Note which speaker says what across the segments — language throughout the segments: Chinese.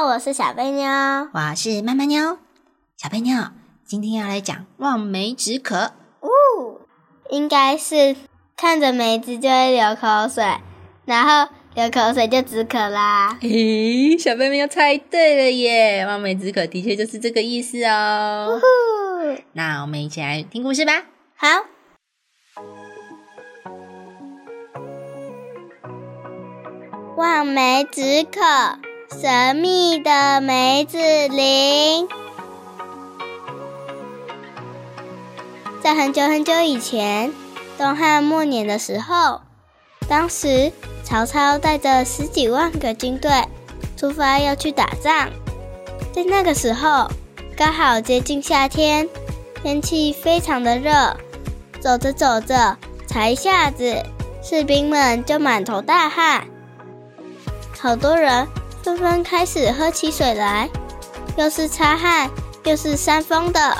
Speaker 1: 我是小贝妞，
Speaker 2: 我是妈妈妞。小贝妞，今天要来讲望梅止渴。
Speaker 1: 哦，应该是看着梅子就会流口水，然后流口水就止渴啦。
Speaker 2: 咦，小贝妞猜对了耶！望梅止渴的确就是这个意思哦。那我们一起来听故事吧。
Speaker 1: 好，望梅止渴，神秘的梅子林。在很久很久以前，东汉末年的时候，当时曹操带着十几万个军队出发要去打仗。在那个时候，刚好接近夏天，天气非常的热。走着走着，才一下子，士兵们就满头大汗，好多人纷纷开始喝起水来，又是擦汗，又是扇风的。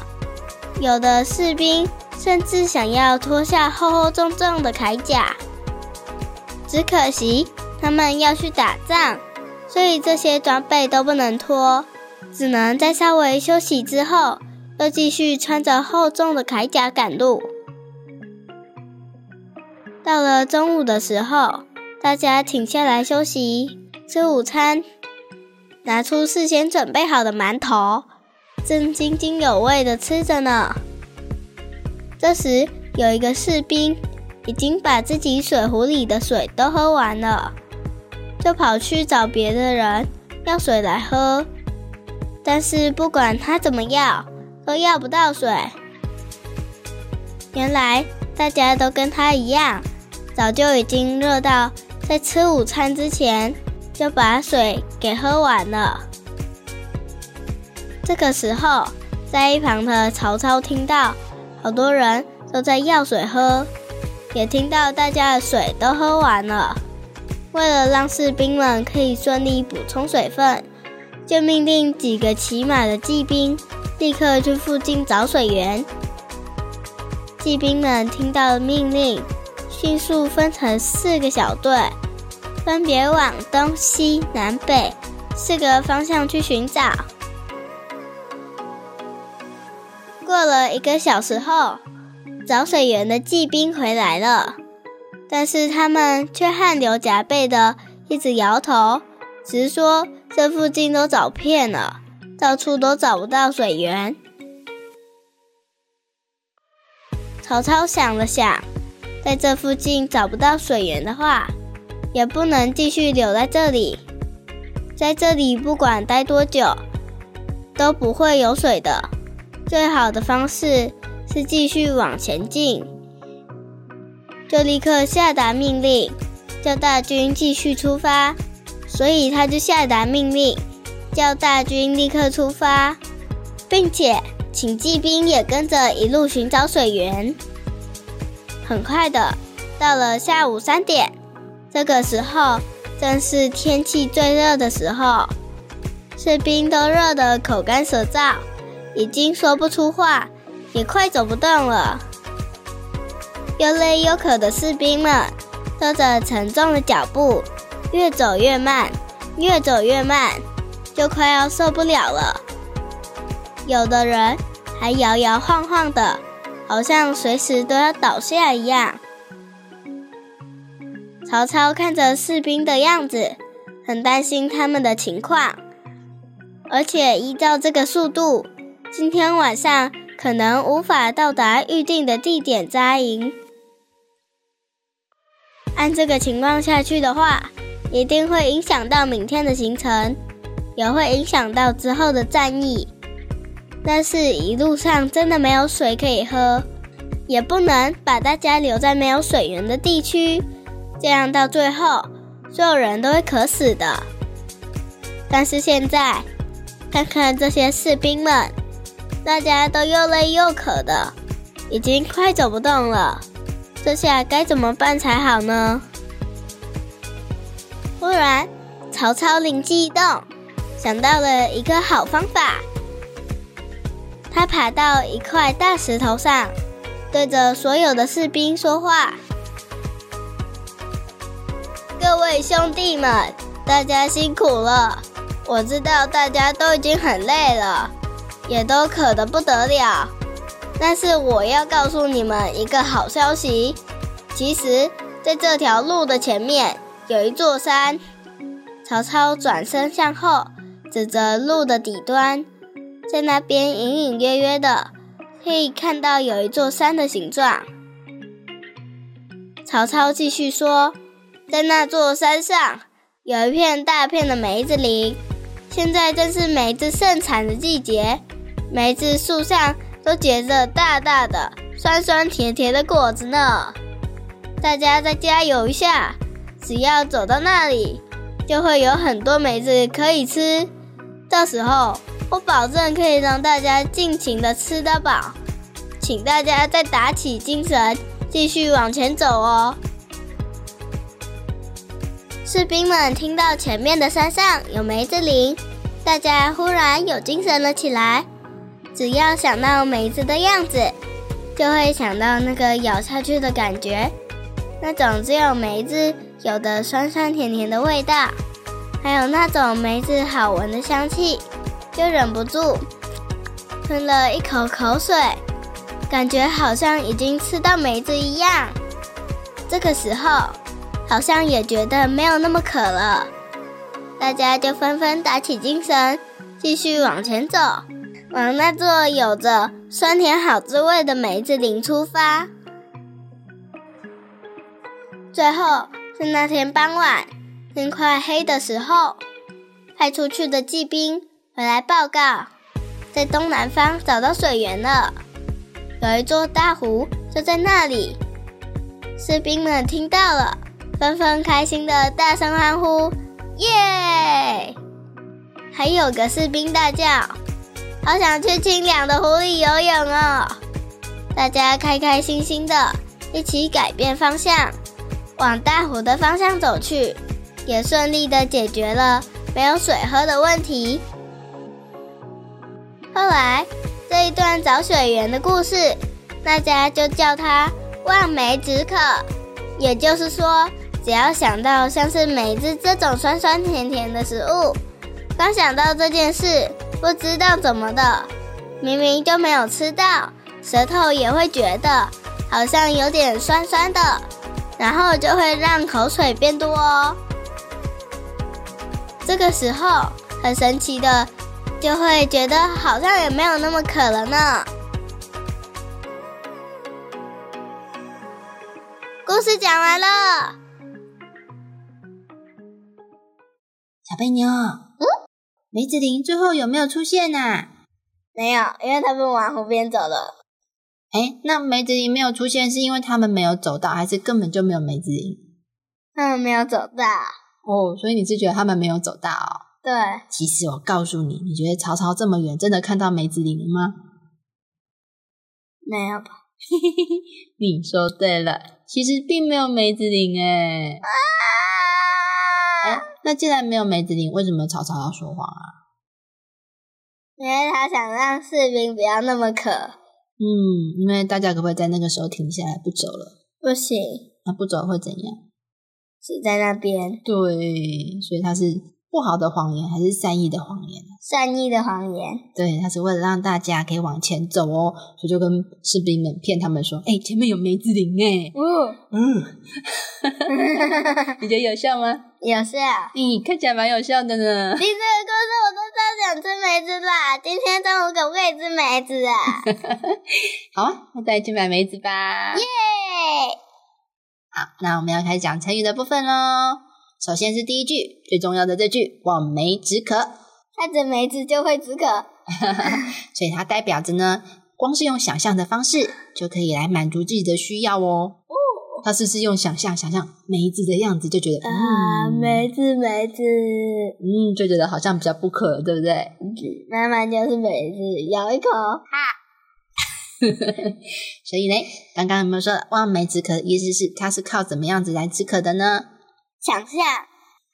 Speaker 1: 有的士兵甚至想要脱下厚厚重重的铠甲，只可惜他们要去打仗，所以这些装备都不能脱，只能在稍微休息之后，又继续穿着厚重的铠甲赶路。到了中午的时候，大家停下来休息，吃午餐，拿出事先准备好的馒头，正津津有味的吃着呢。这时，有一个士兵已经把自己水壶里的水都喝完了，就跑去找别的人要水来喝，但是不管他怎么要，都要不到水。原来大家都跟他一样。早就已经热到在吃午餐之前就把水给喝完了。这个时候，在一旁的曹操听到好多人都在要水喝，也听到大家的水都喝完了。为了让士兵们可以顺利补充水分，就命令几个骑马的骑兵立刻去附近找水源。骑兵们听到命令。迅速分成四个小队，分别往东西南北四个方向去寻找。过了一个小时后，找水源的骑兵回来了，但是他们却汗流浃背的，一直摇头，直说这附近都找遍了，到处都找不到水源。曹操想了想。在这附近找不到水源的话，也不能继续留在这里。在这里不管待多久，都不会有水的。最好的方式是继续往前进。就立刻下达命令，叫大军继续出发。所以他就下达命令，叫大军立刻出发，并且请骑兵也跟着一路寻找水源。很快的，到了下午三点，这个时候正是天气最热的时候，士兵都热得口干舌燥，已经说不出话，也快走不动了。又累又渴的士兵们，拖着沉重的脚步，越走越慢，越走越慢，就快要受不了了。有的人还摇摇晃晃的。好像随时都要倒下一样。曹操看着士兵的样子，很担心他们的情况，而且依照这个速度，今天晚上可能无法到达预定的地点扎营。按这个情况下去的话，一定会影响到明天的行程，也会影响到之后的战役。但是，一路上真的没有水可以喝，也不能把大家留在没有水源的地区，这样到最后，所有人都会渴死的。但是现在，看看这些士兵们，大家都又累又渴的，已经快走不动了。这下该怎么办才好呢？忽然，曹操灵机一动，想到了一个好方法。他爬到一块大石头上，对着所有的士兵说话：“各位兄弟们，大家辛苦了！我知道大家都已经很累了，也都渴得不得了。但是我要告诉你们一个好消息，其实在这条路的前面有一座山。”曹操转身向后，指着路的底端。在那边隐隐约约的，可以看到有一座山的形状。曹操继续说：“在那座山上有一片大片的梅子林，现在正是梅子盛产的季节，梅子树上都结着大大的、酸酸甜甜的果子呢。大家再加油一下，只要走到那里，就会有很多梅子可以吃。到时候。”我保证可以让大家尽情的吃得饱，请大家再打起精神，继续往前走哦。士兵们听到前面的山上有梅子林，大家忽然有精神了起来。只要想到梅子的样子，就会想到那个咬下去的感觉，那种只有梅子有的酸酸甜甜的味道，还有那种梅子好闻的香气。就忍不住吞了一口口水，感觉好像已经吃到梅子一样。这个时候，好像也觉得没有那么渴了。大家就纷纷打起精神，继续往前走，往那座有着酸甜好滋味的梅子林出发。最后是那天傍晚，天快黑的时候，派出去的骑兵。回来报告，在东南方找到水源了，有一座大湖就在那里。士兵们听到了，纷纷开心的大声欢呼：“耶！”还有个士兵大叫：“好想去清凉的湖里游泳哦！”大家开开心心的，一起改变方向，往大湖的方向走去，也顺利的解决了没有水喝的问题。后来，这一段找水源的故事，大家就叫它望梅止渴。也就是说，只要想到像是梅子这种酸酸甜甜的食物，刚想到这件事，不知道怎么的，明明就没有吃到，舌头也会觉得好像有点酸酸的，然后就会让口水变多哦。这个时候，很神奇的。就会觉得好像也没有那么渴了呢。故事讲完了，
Speaker 2: 小贝妞，嗯，梅子林最后有没有出现呢？
Speaker 1: 没有，因为他们往湖边走了。
Speaker 2: 哎，那梅子林没有出现，是因为他们没有走到，还是根本就没有梅子林？
Speaker 1: 他们没有走到。
Speaker 2: 哦，所以你是觉得他们没有走到？
Speaker 1: 对，
Speaker 2: 其实我告诉你，你觉得曹操这么远，真的看到梅子林了吗？
Speaker 1: 没有吧？
Speaker 2: 你说对了，其实并没有梅子林哎。哎，那既然没有梅子林，为什么曹操要说谎啊？
Speaker 1: 因为他想让士兵不要那么渴。
Speaker 2: 嗯，因为大家可不可以在那个时候停下来不走了？
Speaker 1: 不行。
Speaker 2: 那不走会怎样？
Speaker 1: 死在那边。
Speaker 2: 对，所以他是。不好的谎言还是善意的谎言？
Speaker 1: 善意的谎言。
Speaker 2: 对，他是为了让大家可以往前走哦，所以就跟士兵们骗他们说：“哎，前面有梅子林哎。”嗯嗯，你觉得有效吗？
Speaker 1: 有效。
Speaker 2: 嗯，看起来蛮有效的呢。
Speaker 1: 你这个故事，我都超想吃梅子啦！今天中午可不可以吃梅子啊？
Speaker 2: 好啊，那带你去买梅子吧。
Speaker 1: 耶！
Speaker 2: 好，那我们要开始讲成语的部分喽。首先是第一句最重要的这句“望梅止渴”，
Speaker 1: 看着梅子就会止渴，
Speaker 2: 所以它代表着呢，光是用想象的方式就可以来满足自己的需要哦。哦，他是不是用想象想象梅子的样子，就觉得
Speaker 1: 啊，
Speaker 2: 嗯。
Speaker 1: 梅子梅子，
Speaker 2: 嗯，就觉得好像比较不渴，对不对？
Speaker 1: 妈妈就是梅子，咬一口，哈。
Speaker 2: 所以呢，刚刚有没有说望梅止渴的意思是它是靠怎么样子来止渴的呢？
Speaker 1: 想象，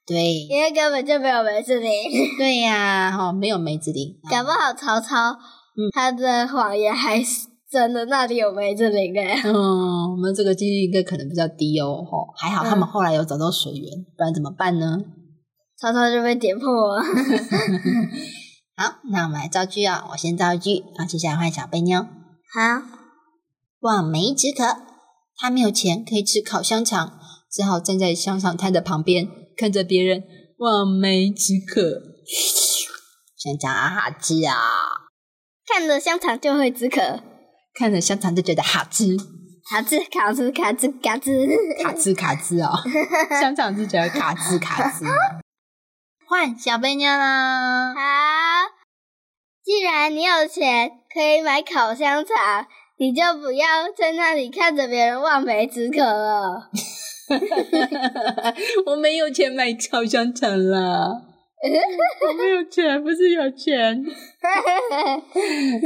Speaker 2: 对，
Speaker 1: 因为根本就没有梅子林，
Speaker 2: 对呀，哈、没有梅子林，
Speaker 1: 搞不好曹操，嗯。他的谎言还是真的那里有梅子林哎，
Speaker 2: 嗯，我们这个几率应该可能比较低哦，吼，还好他们
Speaker 1: 嗯
Speaker 2: 后来有找到水源，不然怎么办呢？
Speaker 1: 曹操就被点破了。
Speaker 2: 好，那我们来造句啊、我先造一句，然后接下来换小贝妞。
Speaker 1: 好，
Speaker 2: 望梅止渴，他没有钱可以吃烤香肠，只好站在香肠摊的旁边，看着别人望梅止渴。香肠 啊，好吃啊！
Speaker 1: 看着香肠就会止渴，
Speaker 2: 看着香肠就觉得好吃，
Speaker 1: 好吃，卡吃，卡吃，卡吃。
Speaker 2: 卡吱卡吱哦，香肠就觉得卡吱卡吱。换小贝妞啦！
Speaker 1: 好，既然你有钱可以买烤香肠，你就不要在那里看着别人望梅止渴了。
Speaker 2: 我没有钱买烤香肠啦，我没有钱，不是有钱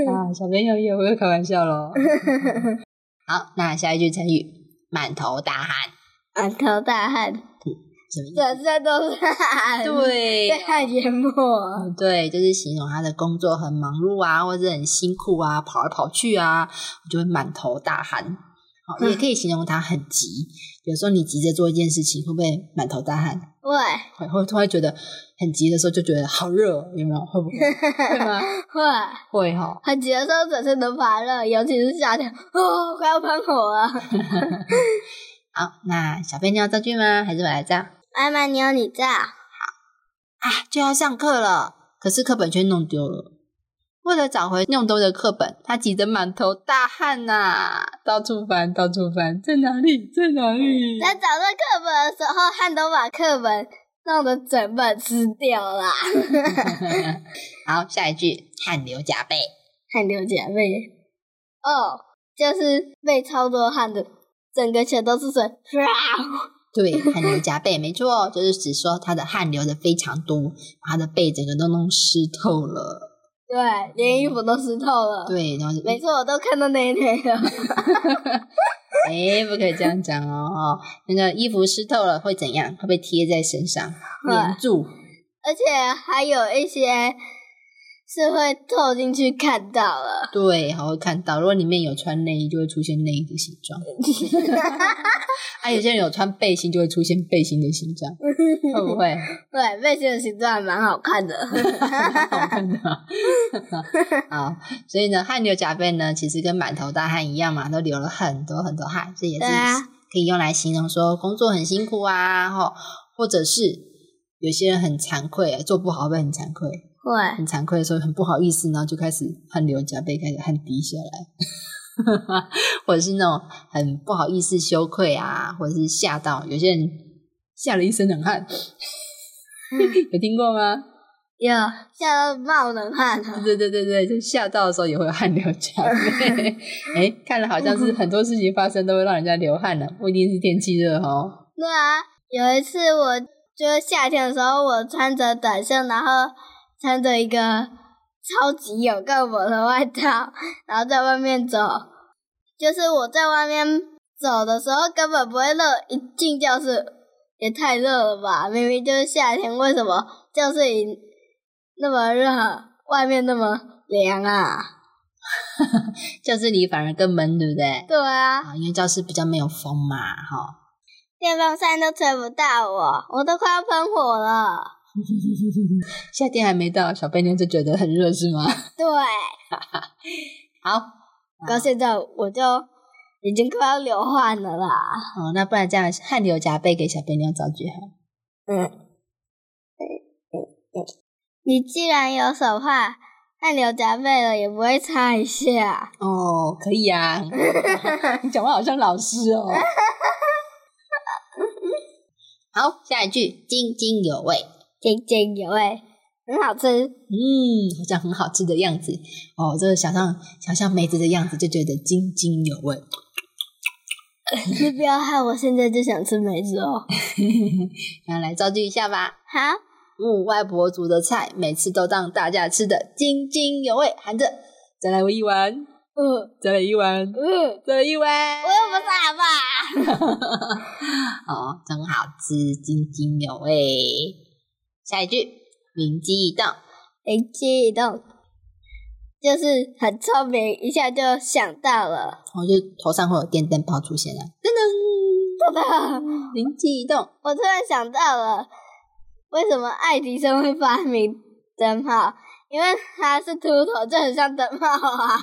Speaker 2: 啊！小朋友也会开玩笑咯。好，那下一句成语“满头大汗
Speaker 1: 满头大汗，”
Speaker 2: 什么意思？
Speaker 1: 整身都是汗，
Speaker 2: 对
Speaker 1: 被汗淹没。
Speaker 2: 嗯对，就是形容他的工作很忙碌啊，或者很辛苦啊，跑来跑去啊，就会满头大汗。也可以形容他很急。有时候你急着做一件事情，会不会满头大汗？
Speaker 1: 会
Speaker 2: 会会突然觉得很急的时候，就觉得好热哦，有没有？会不会？会吗？
Speaker 1: 会，
Speaker 2: 会哈。
Speaker 1: 很急的时候整身都发热，尤其是夏天，哦，快要喷火了。
Speaker 2: 好，那小飞你要造句吗？还是我来造？
Speaker 1: 妈妈，你有你造。
Speaker 2: 好，啊，就要上课了，可是课本却弄丢了。为了找回弄丢的课本，他急得满头大汗呐、到处翻，到处翻，在哪里？在哪里？
Speaker 1: 他找到课本的时候，汗都把课本弄得整本吃掉啦，
Speaker 2: 好，下一句，汗流浃背。
Speaker 1: 汗流浃背。哦，就是被超多汗的，整个全都是水。
Speaker 2: 对，汗流浃背，没错，就是指说他的汗流的非常多，把他的背整个都弄湿透了。
Speaker 1: 对，连衣服都湿透了。
Speaker 2: 对，然后就
Speaker 1: 没错，我都看到那一天了。
Speaker 2: 哎，不可以这样讲哦，哦，那个衣服湿透了会怎样？会不会贴在身上 粘住？
Speaker 1: 而且还有一些是会透进去看到了。
Speaker 2: 对，还会看到，如果里面有穿内衣，就会出现内衣的形状；啊，有些人有穿背心，就会出现背心的形状，会不会？
Speaker 1: 对，背心的形状还 蛮好看的。
Speaker 2: 好看的。好，所以呢，汗流浃背呢，其实跟满头大汗一样嘛，都流了很多很多汗，这也是可以用来形容说工作很辛苦啊，或或者是有些人很惭愧，做不好会很惭愧？
Speaker 1: 会，
Speaker 2: 很惭愧的时候，很不好意思，然后就开始汗流浃背，开始汗滴下来，或者是那种很不好意思、羞愧啊，或者是吓到，有些人吓了一身冷汗，有听过吗？
Speaker 1: 有吓到冒冷汗了。
Speaker 2: 对对对对，就吓到的时候也会汗流浃背。哎，看了好像是很多事情发生都会让人家流汗的，不一定是天气热哦。
Speaker 1: 对啊，有一次我就是夏天的时候，我穿着短袖，然后穿着一个超级有够薄的外套，然后在外面走。就是我在外面走的时候根本不会热，一进教室也太热了吧！明明就是夏天，为什么教室里那么热，外面那么凉啊？
Speaker 2: 教室里反而更闷，对不对？
Speaker 1: 对啊，
Speaker 2: 啊，因为教室比较没有风嘛，哈。
Speaker 1: 电风扇都吹不到我，我都快要喷火了。
Speaker 2: 夏天还没到，小贝妞就觉得很热，是吗？
Speaker 1: 对。
Speaker 2: 好，
Speaker 1: 到现在我就已经快要流汗了啦。
Speaker 2: 哦，那不然这样汗流浃背给小贝妞造句好。
Speaker 1: 嗯，你既然有手帕，汗流浃背了也不会擦一下。
Speaker 2: 哦，可以啊。你讲话好像老师哦。好，下一句津津有味。
Speaker 1: 津津有味，很好吃。
Speaker 2: 嗯，好像很好吃的样子哦。这个想象想象梅子的样子，就觉得津津有味。
Speaker 1: 你不要害我现在就想吃梅子哦。
Speaker 2: 那来造句一下吧。
Speaker 1: 好，
Speaker 2: 嗯，外婆煮的菜每次都让大家吃的津津有味，喊着再来我一碗，
Speaker 1: 嗯
Speaker 2: 再来一碗，
Speaker 1: 嗯，
Speaker 2: 再来一碗。
Speaker 1: 我又不是阿爸。
Speaker 2: 哦，真好吃，津津有味。下一句，灵机一动，
Speaker 1: 灵机一动，就是很聪明，一下就想到了。
Speaker 2: 我就头上会有电灯泡出现了，噔噔，
Speaker 1: 噔噔，
Speaker 2: 灵机一动。
Speaker 1: 我突然想到了，为什么爱迪生会发明灯泡？因为他是秃头，就很像灯泡啊。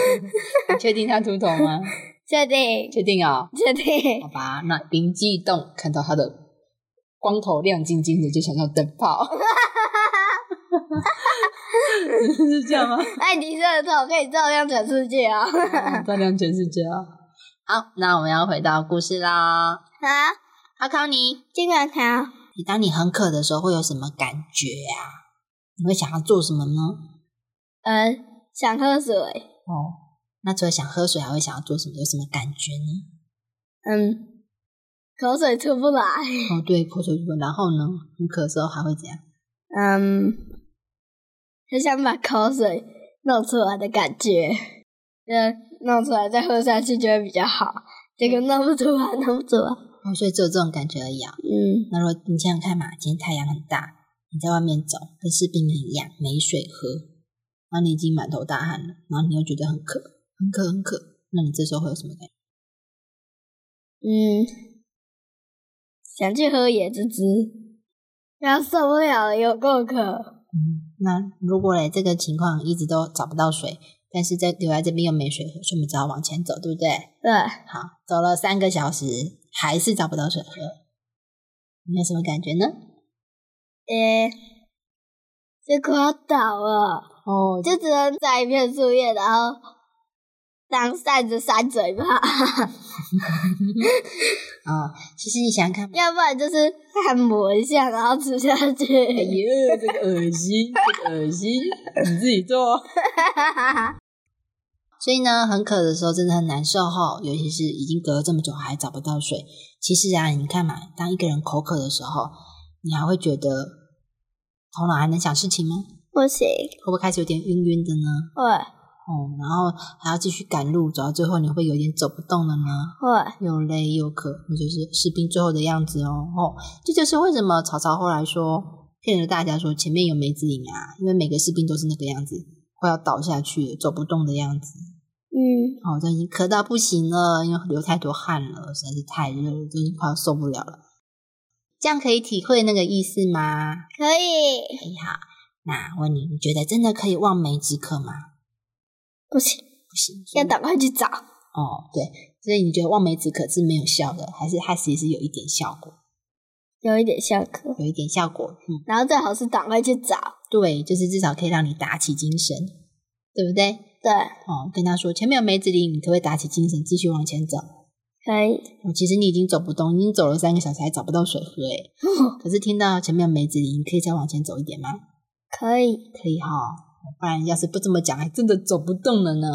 Speaker 2: 你确定他秃头吗？
Speaker 1: 确定，
Speaker 2: 确定哦。
Speaker 1: 确定
Speaker 2: 好。吧，那灵机一动，看到他的光头亮晶晶的，就想到灯泡，是这样吗？
Speaker 1: 爱迪生的头可以照亮全世界啊！
Speaker 2: 照亮全世界啊！好，那我们要回到故事啦。
Speaker 1: 好，
Speaker 2: 考考你，
Speaker 1: 金元考，
Speaker 2: 你当你很渴的时候会有什么感觉呀、你会想要做什么呢？
Speaker 1: 呃，想喝水，
Speaker 2: 哦，那除了想喝水，还会想要做什么？有什么感觉呢？
Speaker 1: 嗯，口水出不来，
Speaker 2: 哦，对，口水出不来然后呢？你渴的时候还会怎样？
Speaker 1: 嗯，很想把口水弄出来的感觉，嗯，弄出来再喝下去就会比较好。结果弄不出来，弄不出来。
Speaker 2: 哦，所以只有这种感觉而已啊。
Speaker 1: 嗯，
Speaker 2: 那如果你想想看嘛，今天太阳很大，你在外面走，跟士兵们一样没水喝，然后你已经满头大汗了，然后你又觉得很渴，很渴，很渴，那你这时候会有什么感觉？
Speaker 1: 嗯，想去喝椰子汁，然后受不了了，有够渴。
Speaker 2: 嗯，那如果嘞这个情况一直都找不到水，但是在留在这边又没水喝，所以我们只好往前走，对不对？
Speaker 1: 对，
Speaker 2: 好，走了三个小时，还是找不到水喝，你有什么感觉呢？
Speaker 1: 诶、就快要倒了，
Speaker 2: 哦，
Speaker 1: 就只能摘一片树叶，然后当扇子扇嘴巴，
Speaker 2: 啊、其实你想想看嘛，
Speaker 1: 要不然就是按摩一下，然后吃下去。
Speaker 2: 哎呦，这个恶心，这个恶心，你自己做。所以呢，很渴的时候真的很难受哈，尤其是已经隔了这么久还找不到水。其实啊，你看嘛，当一个人口渴的时候，你还会觉得头脑还能想事情吗？
Speaker 1: 不行，
Speaker 2: 会不会开始有点晕晕的呢？
Speaker 1: 会
Speaker 2: 哦，然后还要继续赶路，走到最后你会有点走不动了吗，
Speaker 1: 会，
Speaker 2: 又累又渴，那就是士兵最后的样子哦。哦，这就是为什么曹操后来说骗了大家说前面有梅子林啊，因为每个士兵都是那个样子，快要倒下去走不动的样子。
Speaker 1: 嗯，
Speaker 2: 哦，都已经渴到不行了，因为流太多汗了，实在是太热了，都已经快要受不了了。这样可以体会那个意思吗？
Speaker 1: 可以，
Speaker 2: 可以好。那问你，你觉得真的可以望梅止渴吗？
Speaker 1: 不行，
Speaker 2: 不行，
Speaker 1: 要赶快去找。
Speaker 2: 哦，对，所以你觉得望梅止渴是没有效的，还是它其实是有一点效果？
Speaker 1: 有一点效果，
Speaker 2: 有一点效果，嗯，
Speaker 1: 然后最好是赶快去找。
Speaker 2: 对，就是至少可以让你打起精神，对不对？
Speaker 1: 对，
Speaker 2: 哦，跟他说前面有梅子林，你可不可以打起精神继续往前走？
Speaker 1: 可以。
Speaker 2: 哦，其实你已经走不动，已经走了三个小时还找不到水喝，诶可是听到前面有梅子林，你可以再往前走一点吗？
Speaker 1: 可以，
Speaker 2: 可以哈、不然要是不这么讲，还真的走不动了呢。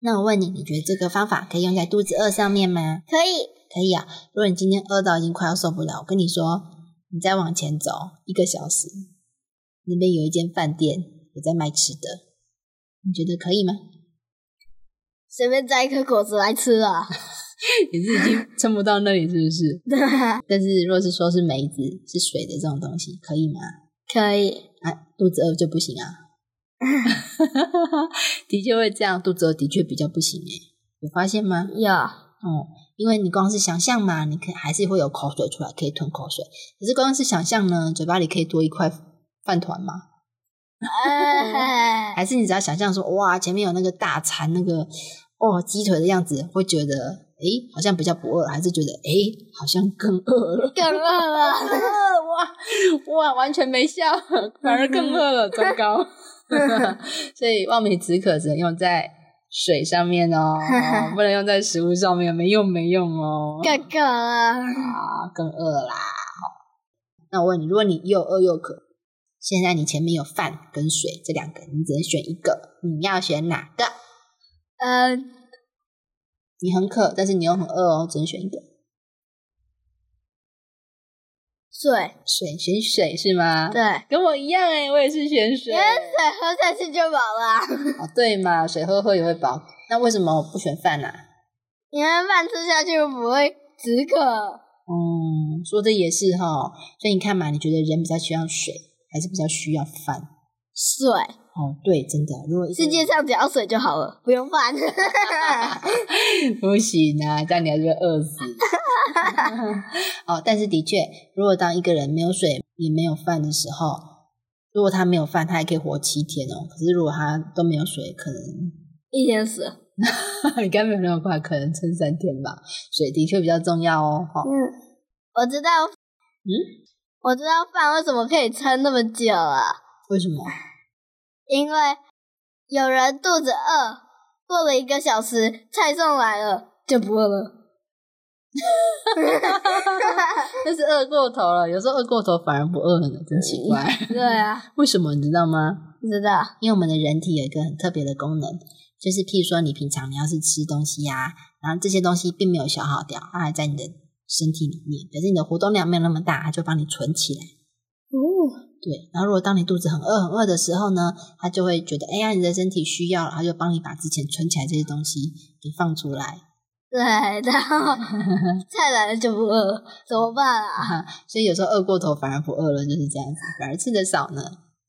Speaker 2: 那我问你，你觉得这个方法可以用在肚子饿上面吗？
Speaker 1: 可以，
Speaker 2: 可以啊。如果你今天饿到已经快要受不了，我跟你说，你再往前走一个小时，那边有一间饭店也在卖吃的，你觉得可以吗？
Speaker 1: 随便摘一颗果子来吃啊。
Speaker 2: 也是已经撑不到那里，是不是？
Speaker 1: 对，
Speaker 2: 但是若是说是梅子是水的这种东西，可以吗？
Speaker 1: 可以。
Speaker 2: 啊，肚子饿就不行啊。的确会这样，肚子饿的确比较不行诶，有发现吗？
Speaker 1: 有，
Speaker 2: 哦，因为你光是想象嘛，你可还是会有口水出来，可以吞口水。可是光是想象呢，嘴巴里可以多一块饭团嘛？
Speaker 1: 哎，
Speaker 2: 还是你只要想象说，哇，前面有那个大餐，那个哦鸡腿的样子，会觉得诶好像比较不饿，还是觉得诶好像更饿了？
Speaker 1: 更饿了。
Speaker 2: 哇 哇，完全没效，反而更饿了，糟糕！所以望梅止渴只能用在水上面哦，哦不能用在食物上面，没用没用哦。
Speaker 1: 更渴了。
Speaker 2: 啊，更饿啦。好，那我问你，如果你又饿又渴，现在你前面有饭跟水这两个，你只能选一个，你要选哪个？
Speaker 1: 嗯，
Speaker 2: 你很渴，但是你又很饿哦，只能选一个。
Speaker 1: 水，
Speaker 2: 水选水是吗？
Speaker 1: 对，
Speaker 2: 跟我一样哎，我也是选水。
Speaker 1: 因为水喝下去就饱了。
Speaker 2: 哦，对嘛，水喝喝也会饱。那为什么不选饭呢？
Speaker 1: 因为饭吃下去不会止渴。
Speaker 2: 嗯，说的也是哈。所以你看嘛，你觉得人比较需要水，还是比较需要饭？
Speaker 1: 水。
Speaker 2: 哦，对，真的。如果
Speaker 1: 世界上只要水就好了，不用饭。
Speaker 2: 不行啊，这样你还是会饿死。哦，但是的确，如果当一个人没有水也没有饭的时候，如果他没有饭，他还可以活七天哦。可是如果他都没有水，可能
Speaker 1: 一天死。
Speaker 2: 应该没有那么快，可能撑三天吧。水的确比较重要哦。
Speaker 1: 嗯，我知道。
Speaker 2: 嗯，
Speaker 1: 我知道饭为什么可以撑那么久啊？
Speaker 2: 为什么？
Speaker 1: 因为有人肚子饿，过了一个小时，菜送来了就不饿了。
Speaker 2: 那是饿过头了，有时候饿过头反而不饿了，真奇怪。
Speaker 1: 对啊，
Speaker 2: 为什么你知道吗？
Speaker 1: 不知道，
Speaker 2: 因为我们的人体有一个很特别的功能，就是譬如说你平常你要是吃东西呀，然后这些东西并没有消耗掉，它还在你的身体里面，可是你的活动量没有那么大，它就帮你存起来。
Speaker 1: 哦，
Speaker 2: 对，然后如果当你肚子很饿很饿的时候呢，它就会觉得哎呀，你的身体需要，它就帮你把之前存起来这些东西给放出来。
Speaker 1: 对，然后 菜来了就不饿，怎么办啊？
Speaker 2: 所以有时候饿过头反而不饿了，就是这样子，反而吃的少呢。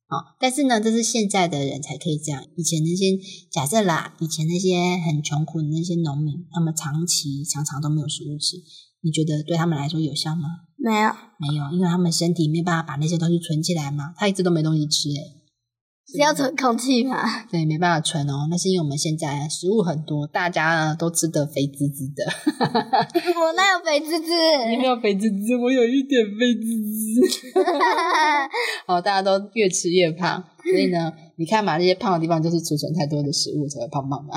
Speaker 2: 哦，但是呢，这是现在的人才可以这样。以前那些假设啦，以前那些很穷苦的那些农民，他们长期常常都没有食物吃，你觉得对他们来说有效吗？
Speaker 1: 没有，
Speaker 2: 没有，因为他们身体没办法把那些东西存起来嘛，他一直都没东西吃，诶
Speaker 1: 是要存空气吗？
Speaker 2: 对，没办法存哦。那是因为我们现在食物很多，大家呢都吃得肥滋滋的。
Speaker 1: 我那有肥滋滋？
Speaker 2: 你没有肥滋滋，我有一点肥滋滋。哦，大家都越吃越胖，所以呢，你看嘛，那些胖的地方就是储存太多的食物才会胖胖的。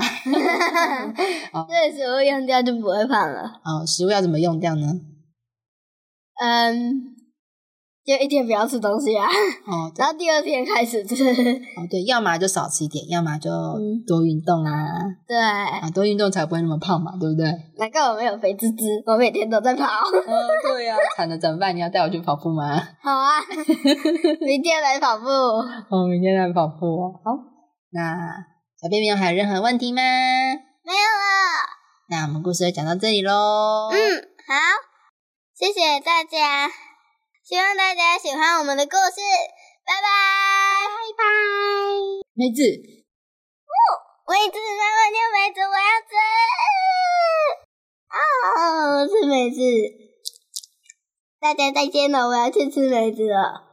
Speaker 1: 对，食物用掉就不会胖了。
Speaker 2: 哦，食物要怎么用掉呢？
Speaker 1: 嗯。就一天不要吃东西啊，哦，然后第二天开始吃。
Speaker 2: 哦，对，要么就少吃一点，要么就多运动啊。
Speaker 1: 对，啊，
Speaker 2: 多运动才不会那么胖嘛，对不对？
Speaker 1: 难怪我没有肥滋滋，我每天都在跑。
Speaker 2: 哦，对呀，惨了怎么办？你要带我去跑步吗？
Speaker 1: 好啊，明天来跑步。
Speaker 2: 哦，明天来跑步。好，那小便便还有任何问题吗？
Speaker 1: 没有了。
Speaker 2: 那我们故事就讲到这里喽。
Speaker 1: 嗯，好，谢谢大家。希望大家喜欢我们的故事，拜拜拜拜。
Speaker 2: 梅子，
Speaker 1: 哦，梅子，妈妈叫梅子，我要吃。啊，吃梅子。大家再见了，我要去吃梅子了。